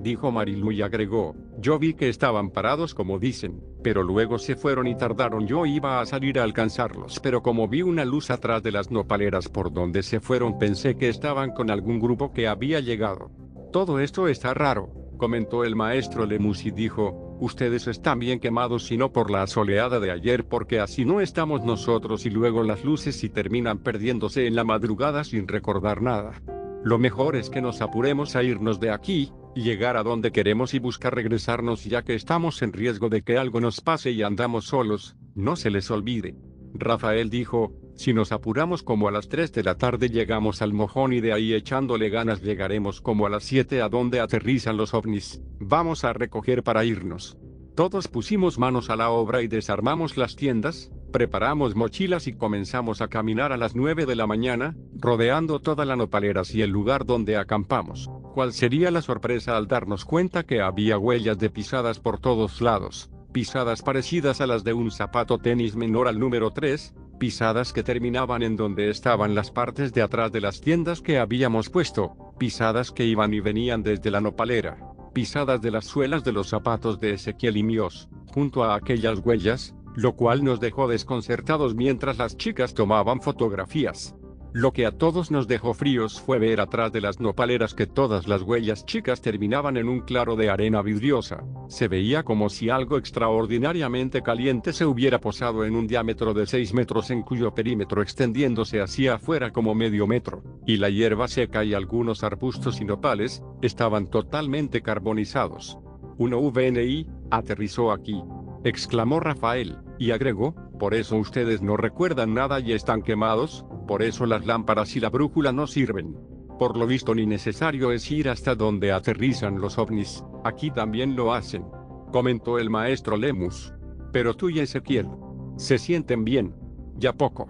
A: Dijo Marilu y agregó, yo vi que estaban parados como dicen, pero luego se fueron y tardaron. Yo iba a salir a alcanzarlos, pero como vi una luz atrás de las nopaleras por donde se fueron pensé que estaban con algún grupo que había llegado. Todo esto está raro, comentó el maestro Lemus y dijo, ustedes están bien quemados y no por la soleada de ayer porque así no estamos nosotros y luego las luces y terminan perdiéndose en la madrugada sin recordar nada. Lo mejor es que nos apuremos a irnos de aquí, y llegar a donde queremos y buscar regresarnos ya que estamos en riesgo de que algo nos pase y andamos solos, no se les olvide. Rafael dijo, si nos apuramos como a las 3 de la tarde llegamos al mojón y de ahí echándole ganas llegaremos como a las 7 a donde aterrizan los ovnis, vamos a recoger para irnos. Todos pusimos manos a la obra y desarmamos las tiendas, Preparamos mochilas y comenzamos a caminar a las 9 de la mañana, rodeando toda la nopaleras y el lugar donde acampamos. ¿Cuál sería la sorpresa al darnos cuenta que había huellas de pisadas por todos lados? Pisadas parecidas a las de un zapato tenis menor al número 3, pisadas que terminaban en donde estaban las partes de atrás de las tiendas que habíamos puesto, pisadas que iban y venían desde la nopalera, pisadas de las suelas de los zapatos de Ezequiel y míos. Junto a aquellas huellas, lo cual nos dejó desconcertados mientras las chicas tomaban fotografías. Lo que a todos nos dejó fríos fue ver atrás de las nopaleras que todas las huellas chicas terminaban en un claro de arena vidriosa. Se veía como si algo extraordinariamente caliente se hubiera posado en un diámetro de 6 metros en cuyo perímetro extendiéndose hacia afuera como medio metro, y la hierba seca y algunos arbustos y nopales, estaban totalmente carbonizados. Uno VNI, aterrizó aquí, exclamó Rafael, y agregó, por eso ustedes no recuerdan nada y están quemados, por eso las lámparas y la brújula no sirven. Por lo visto ni necesario es ir hasta donde aterrizan los ovnis, aquí también lo hacen. Comentó el maestro Lemus. Pero tú y Ezequiel. Se sienten bien. Ya poco.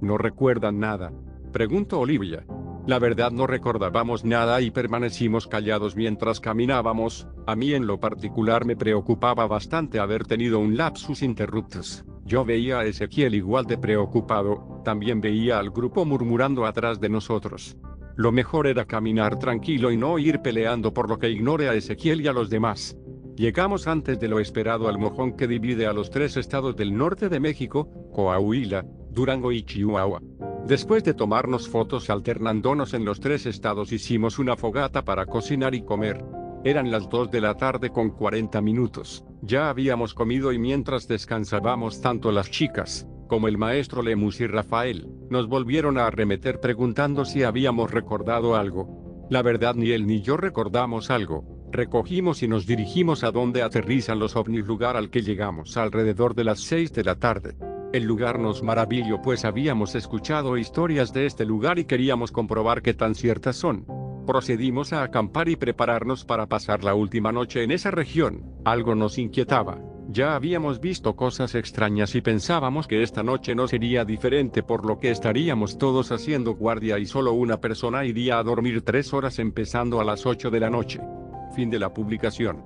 A: No recuerdan nada. Preguntó Olivia. La verdad no recordábamos nada y permanecimos callados mientras caminábamos, a mí en lo particular me preocupaba bastante haber tenido un lapsus interruptus. Yo veía a Ezequiel igual de preocupado, también veía al grupo murmurando atrás de nosotros. Lo mejor era caminar tranquilo y no ir peleando por lo que ignore a Ezequiel y a los demás. Llegamos antes de lo esperado al mojón que divide a los tres estados del norte de México, Coahuila, Durango y Chihuahua. Después de tomarnos fotos alternándonos en los tres estados hicimos una fogata para cocinar y comer. Eran las 2 de la tarde con 40 minutos. Ya habíamos comido y mientras descansábamos tanto las chicas, como el maestro Lemus y Rafael, nos volvieron a arremeter preguntando si habíamos recordado algo. La verdad ni él ni yo recordamos algo. Recogimos y nos dirigimos a donde aterrizan los ovnis lugar al que llegamos alrededor de las 6 de la tarde. El lugar nos maravilló pues habíamos escuchado historias de este lugar y queríamos comprobar qué tan ciertas son. Procedimos a acampar y prepararnos para pasar la última noche en esa región. Algo nos inquietaba. Ya habíamos visto cosas extrañas y pensábamos que esta noche no sería diferente por lo que estaríamos todos haciendo guardia y solo una persona iría a dormir tres horas empezando a las 8 de la noche. Fin de la publicación.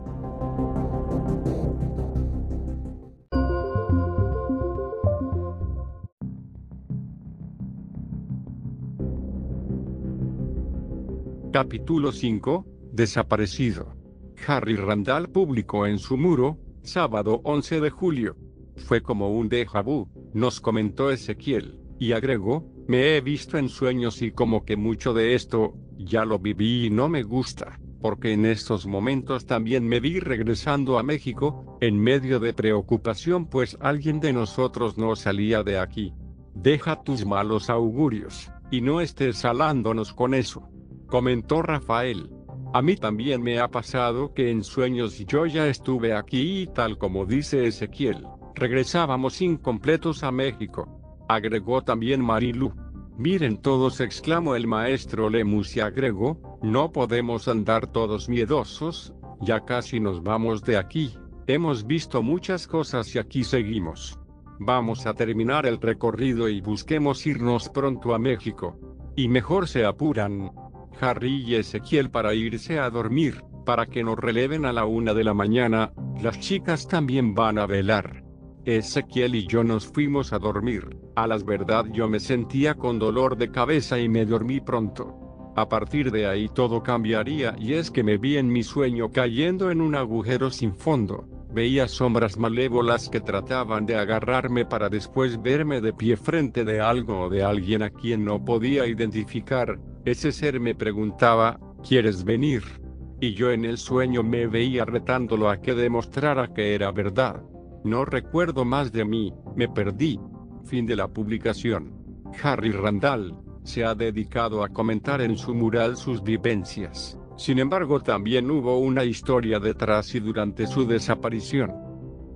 A: Capítulo 5. Desaparecido. Harry Randall publicó en su muro, sábado 11 de julio. Fue como un déjà vu, nos comentó Ezequiel, y agregó, me he visto en sueños y como que mucho de esto, ya lo viví y no me gusta, porque en estos momentos también me vi regresando a México, en medio de preocupación pues alguien de nosotros no salía de aquí. Deja tus malos augurios, y no estés salándonos con eso. Comentó Rafael. A mí también me ha pasado que en sueños yo ya estuve aquí y tal como dice Ezequiel, regresábamos incompletos a México. Agregó también Marilu. Miren todos, exclamó el maestro Lemus y agregó, no podemos andar todos miedosos, ya casi nos vamos de aquí. Hemos visto muchas cosas y aquí seguimos. Vamos a terminar el recorrido y busquemos irnos pronto a México. Y mejor se apuran. Harry y Ezequiel para irse a dormir, para que nos releven a la una de la mañana, las chicas también van a velar. Ezequiel y yo nos fuimos a dormir, a las verdad yo me sentía con dolor de cabeza y me dormí pronto. A partir de ahí todo cambiaría y es que me vi en mi sueño cayendo en un agujero sin fondo, veía sombras malévolas que trataban de agarrarme para después verme de pie frente de algo o de alguien a quien no podía identificar, ese ser me preguntaba, ¿quieres venir? Y yo en el sueño me veía retándolo a que demostrara que era verdad. No recuerdo más de mí, me perdí. Fin de la publicación. Harry Randall se ha dedicado a comentar en su mural sus vivencias. Sin embargo, también hubo una historia detrás y durante su desaparición.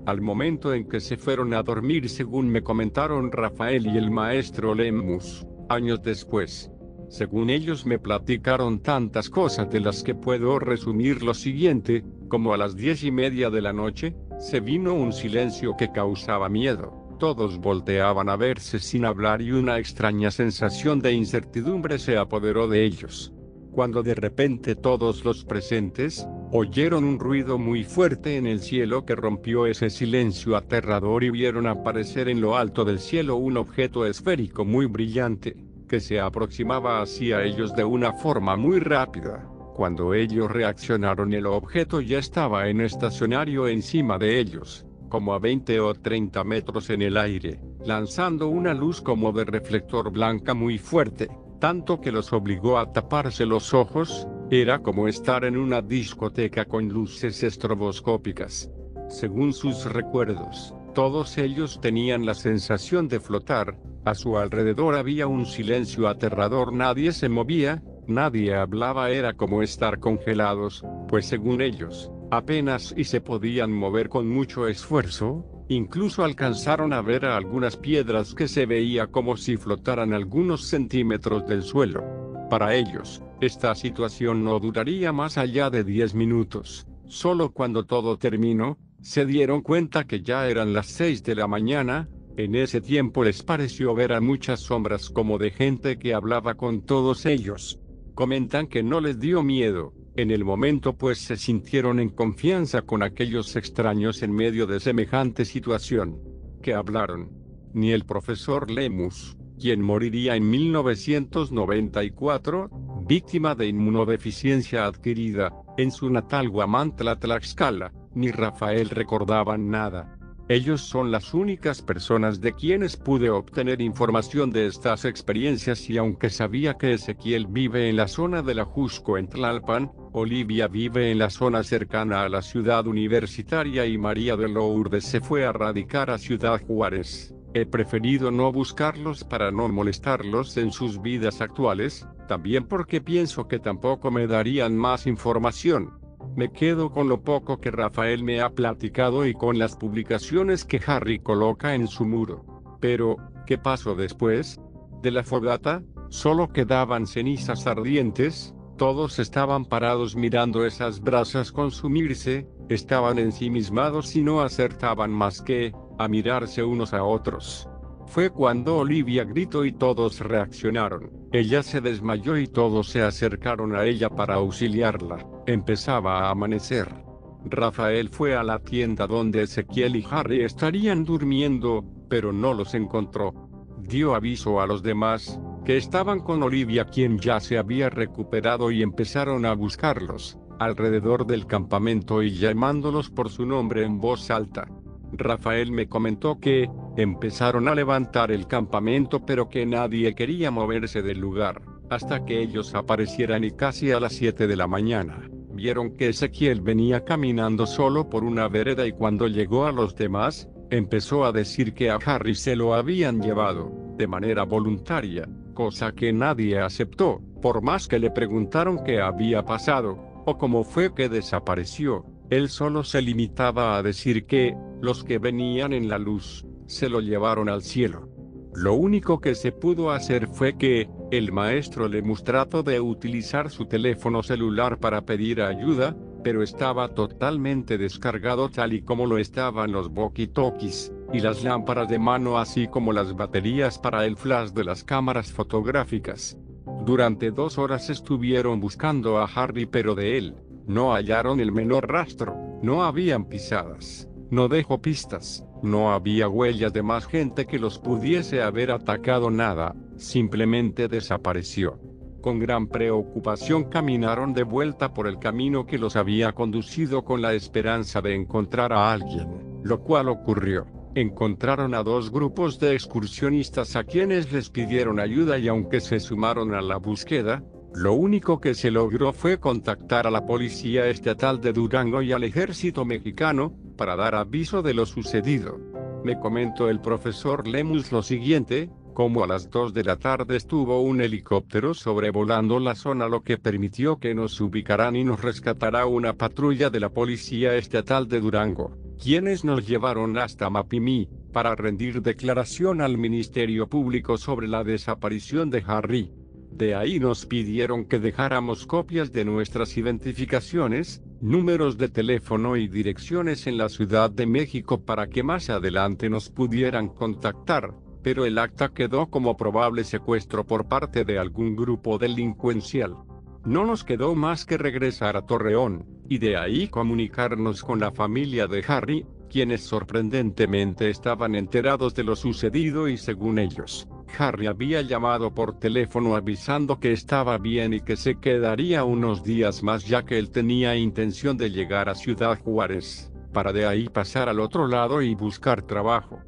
A: Al momento en que se fueron a dormir, según me comentaron Rafael y el maestro Lemus, años después, según ellos me platicaron tantas cosas de las que puedo resumir lo siguiente, como a las diez y media de la noche, se vino un silencio que causaba miedo. Todos volteaban a verse sin hablar y una extraña sensación de incertidumbre se apoderó de ellos. Cuando de repente todos los presentes, oyeron un ruido muy fuerte en el cielo que rompió ese silencio aterrador y vieron aparecer en lo alto del cielo un objeto esférico muy brillante que se aproximaba hacia ellos de una forma muy rápida. Cuando ellos reaccionaron el objeto ya estaba en estacionario encima de ellos, como a 20 o 30 metros en el aire, lanzando una luz como de reflector blanca muy fuerte, tanto que los obligó a taparse los ojos, era como estar en una discoteca con luces estroboscópicas. Según sus recuerdos, todos ellos tenían la sensación de flotar, a su alrededor había un silencio aterrador, nadie se movía, nadie hablaba, era como estar congelados, pues según ellos, apenas y se podían mover con mucho esfuerzo, incluso alcanzaron a ver a algunas piedras que se veía como si flotaran algunos centímetros del suelo. Para ellos, esta situación no duraría más allá de 10 minutos. Solo cuando todo terminó, se dieron cuenta que ya eran las 6 de la mañana, en ese tiempo les pareció ver a muchas sombras como de gente que hablaba con todos ellos. Comentan que no les dio miedo, en el momento pues se sintieron en confianza con aquellos extraños en medio de semejante situación. Que hablaron. Ni el profesor Lemus, quien moriría en 1994, víctima de inmunodeficiencia adquirida, en su natal Huamantla Tlaxcala, ni Rafael recordaban nada. Ellos son las únicas personas de quienes pude obtener información de estas experiencias y aunque sabía que Ezequiel vive en la zona de la Jusco en Tlalpan, Olivia vive en la zona cercana a la ciudad universitaria y María de Lourdes se fue a radicar a Ciudad Juárez. He preferido no buscarlos para no molestarlos en sus vidas actuales, también porque pienso que tampoco me darían más información. Me quedo con lo poco que Rafael me ha platicado y con las publicaciones que Harry coloca en su muro. Pero, ¿qué pasó después? De la fogata, solo quedaban cenizas ardientes, todos estaban parados mirando esas brasas consumirse, estaban ensimismados y no acertaban más que, a mirarse unos a otros. Fue cuando Olivia gritó y todos reaccionaron. Ella se desmayó y todos se acercaron a ella para auxiliarla. Empezaba a amanecer. Rafael fue a la tienda donde Ezequiel y Harry estarían durmiendo, pero no los encontró. Dio aviso a los demás, que estaban con Olivia quien ya se había recuperado y empezaron a buscarlos, alrededor del campamento y llamándolos por su nombre en voz alta. Rafael me comentó que, empezaron a levantar el campamento pero que nadie quería moverse del lugar, hasta que ellos aparecieran y casi a las 7 de la mañana vieron que Ezequiel venía caminando solo por una vereda y cuando llegó a los demás, empezó a decir que a Harry se lo habían llevado. de manera voluntaria, cosa que nadie aceptó, por más que le preguntaron qué había pasado, o cómo fue que desapareció. Él solo se limitaba a decir que, los que venían en la luz, se lo llevaron al cielo. Lo único que se pudo hacer fue que, el maestro le trató de utilizar su teléfono celular para pedir ayuda, pero estaba totalmente descargado tal y como lo estaban los walkie-talkies, y las lámparas de mano así como las baterías para el flash de las cámaras fotográficas. Durante dos horas estuvieron buscando a Harry pero de él, no hallaron el menor rastro, no habían pisadas, no dejó pistas, no había huellas de más gente que los pudiese haber atacado nada, simplemente desapareció. Con gran preocupación caminaron de vuelta por el camino que los había conducido con la esperanza de encontrar a alguien, lo cual ocurrió. Encontraron a dos grupos de excursionistas a quienes les pidieron ayuda y aunque se sumaron a la búsqueda, lo único que se logró fue contactar a la Policía Estatal de Durango y al Ejército Mexicano, para dar aviso de lo sucedido. Me comentó el profesor Lemus lo siguiente, como a las 2 de la tarde estuvo un helicóptero sobrevolando la zona lo que permitió que nos ubicaran y nos rescatará una patrulla de la Policía Estatal de Durango quienes nos llevaron hasta Mapimí, para rendir declaración al Ministerio Público sobre la desaparición de Harry. De ahí nos pidieron que dejáramos copias de nuestras identificaciones, números de teléfono y direcciones en la Ciudad de México para que más adelante nos pudieran contactar, pero el acta quedó como probable secuestro por parte de algún grupo delincuencial. No nos quedó más que regresar a Torreón, y de ahí comunicarnos con la familia de Harry, quienes sorprendentemente estaban enterados de lo sucedido y según ellos, Harry había llamado por teléfono avisando que estaba bien y que se quedaría unos días más ya que él tenía intención de llegar a Ciudad Juárez, para de ahí pasar al otro lado y buscar trabajo.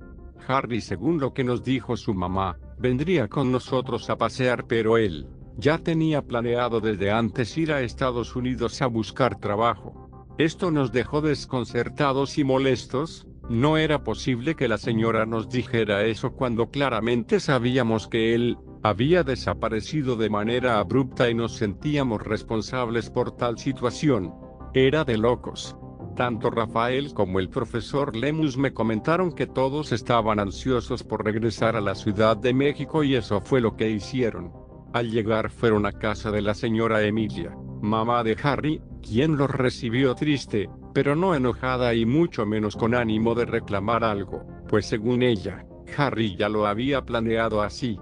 A: Harry, según lo que nos dijo su mamá, vendría con nosotros a pasear pero él, ya tenía planeado desde antes ir a Estados Unidos a buscar trabajo. Esto nos dejó desconcertados y molestos, no era posible que la señora nos dijera eso cuando claramente sabíamos que él, había desaparecido de manera abrupta y nos sentíamos responsables por tal situación. Era de locos. Tanto Rafael como el profesor Lemus me comentaron que todos estaban ansiosos por regresar a la Ciudad de México y eso fue lo que hicieron. Al llegar fueron a casa de la señora Emilia, mamá de Harry, quien los recibió triste, pero no enojada y mucho menos con ánimo de reclamar algo, pues según ella, Harry ya lo había planeado así.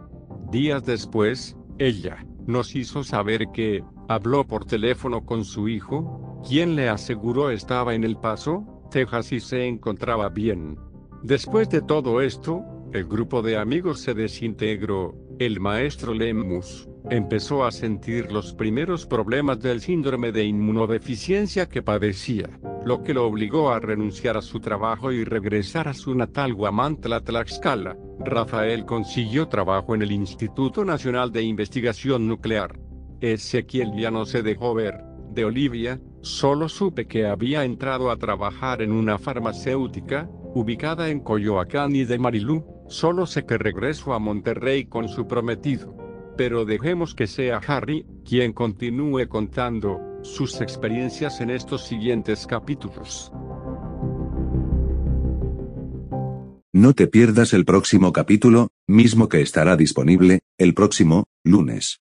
A: Días después, ella, nos hizo saber que, habló por teléfono con su hijo, quien le aseguró estaba en El Paso, Texas y se encontraba bien. Después de todo esto, el grupo de amigos se desintegró, el maestro Lemus empezó a sentir los primeros problemas del síndrome de inmunodeficiencia que padecía, lo que lo obligó a renunciar a su trabajo y regresar a su natal Guamantla Tlaxcala. Rafael consiguió trabajo en el Instituto Nacional de Investigación Nuclear. Ezequiel ya no se dejó ver. De Olivia, solo supe que había entrado a trabajar en una farmacéutica, ubicada en Coyoacán y de Marilú, Solo sé que regreso a Monterrey con su prometido. Pero dejemos que sea Harry, quien continúe contando sus experiencias en estos siguientes capítulos.
B: No te pierdas el próximo capítulo, mismo que estará disponible, el próximo, lunes.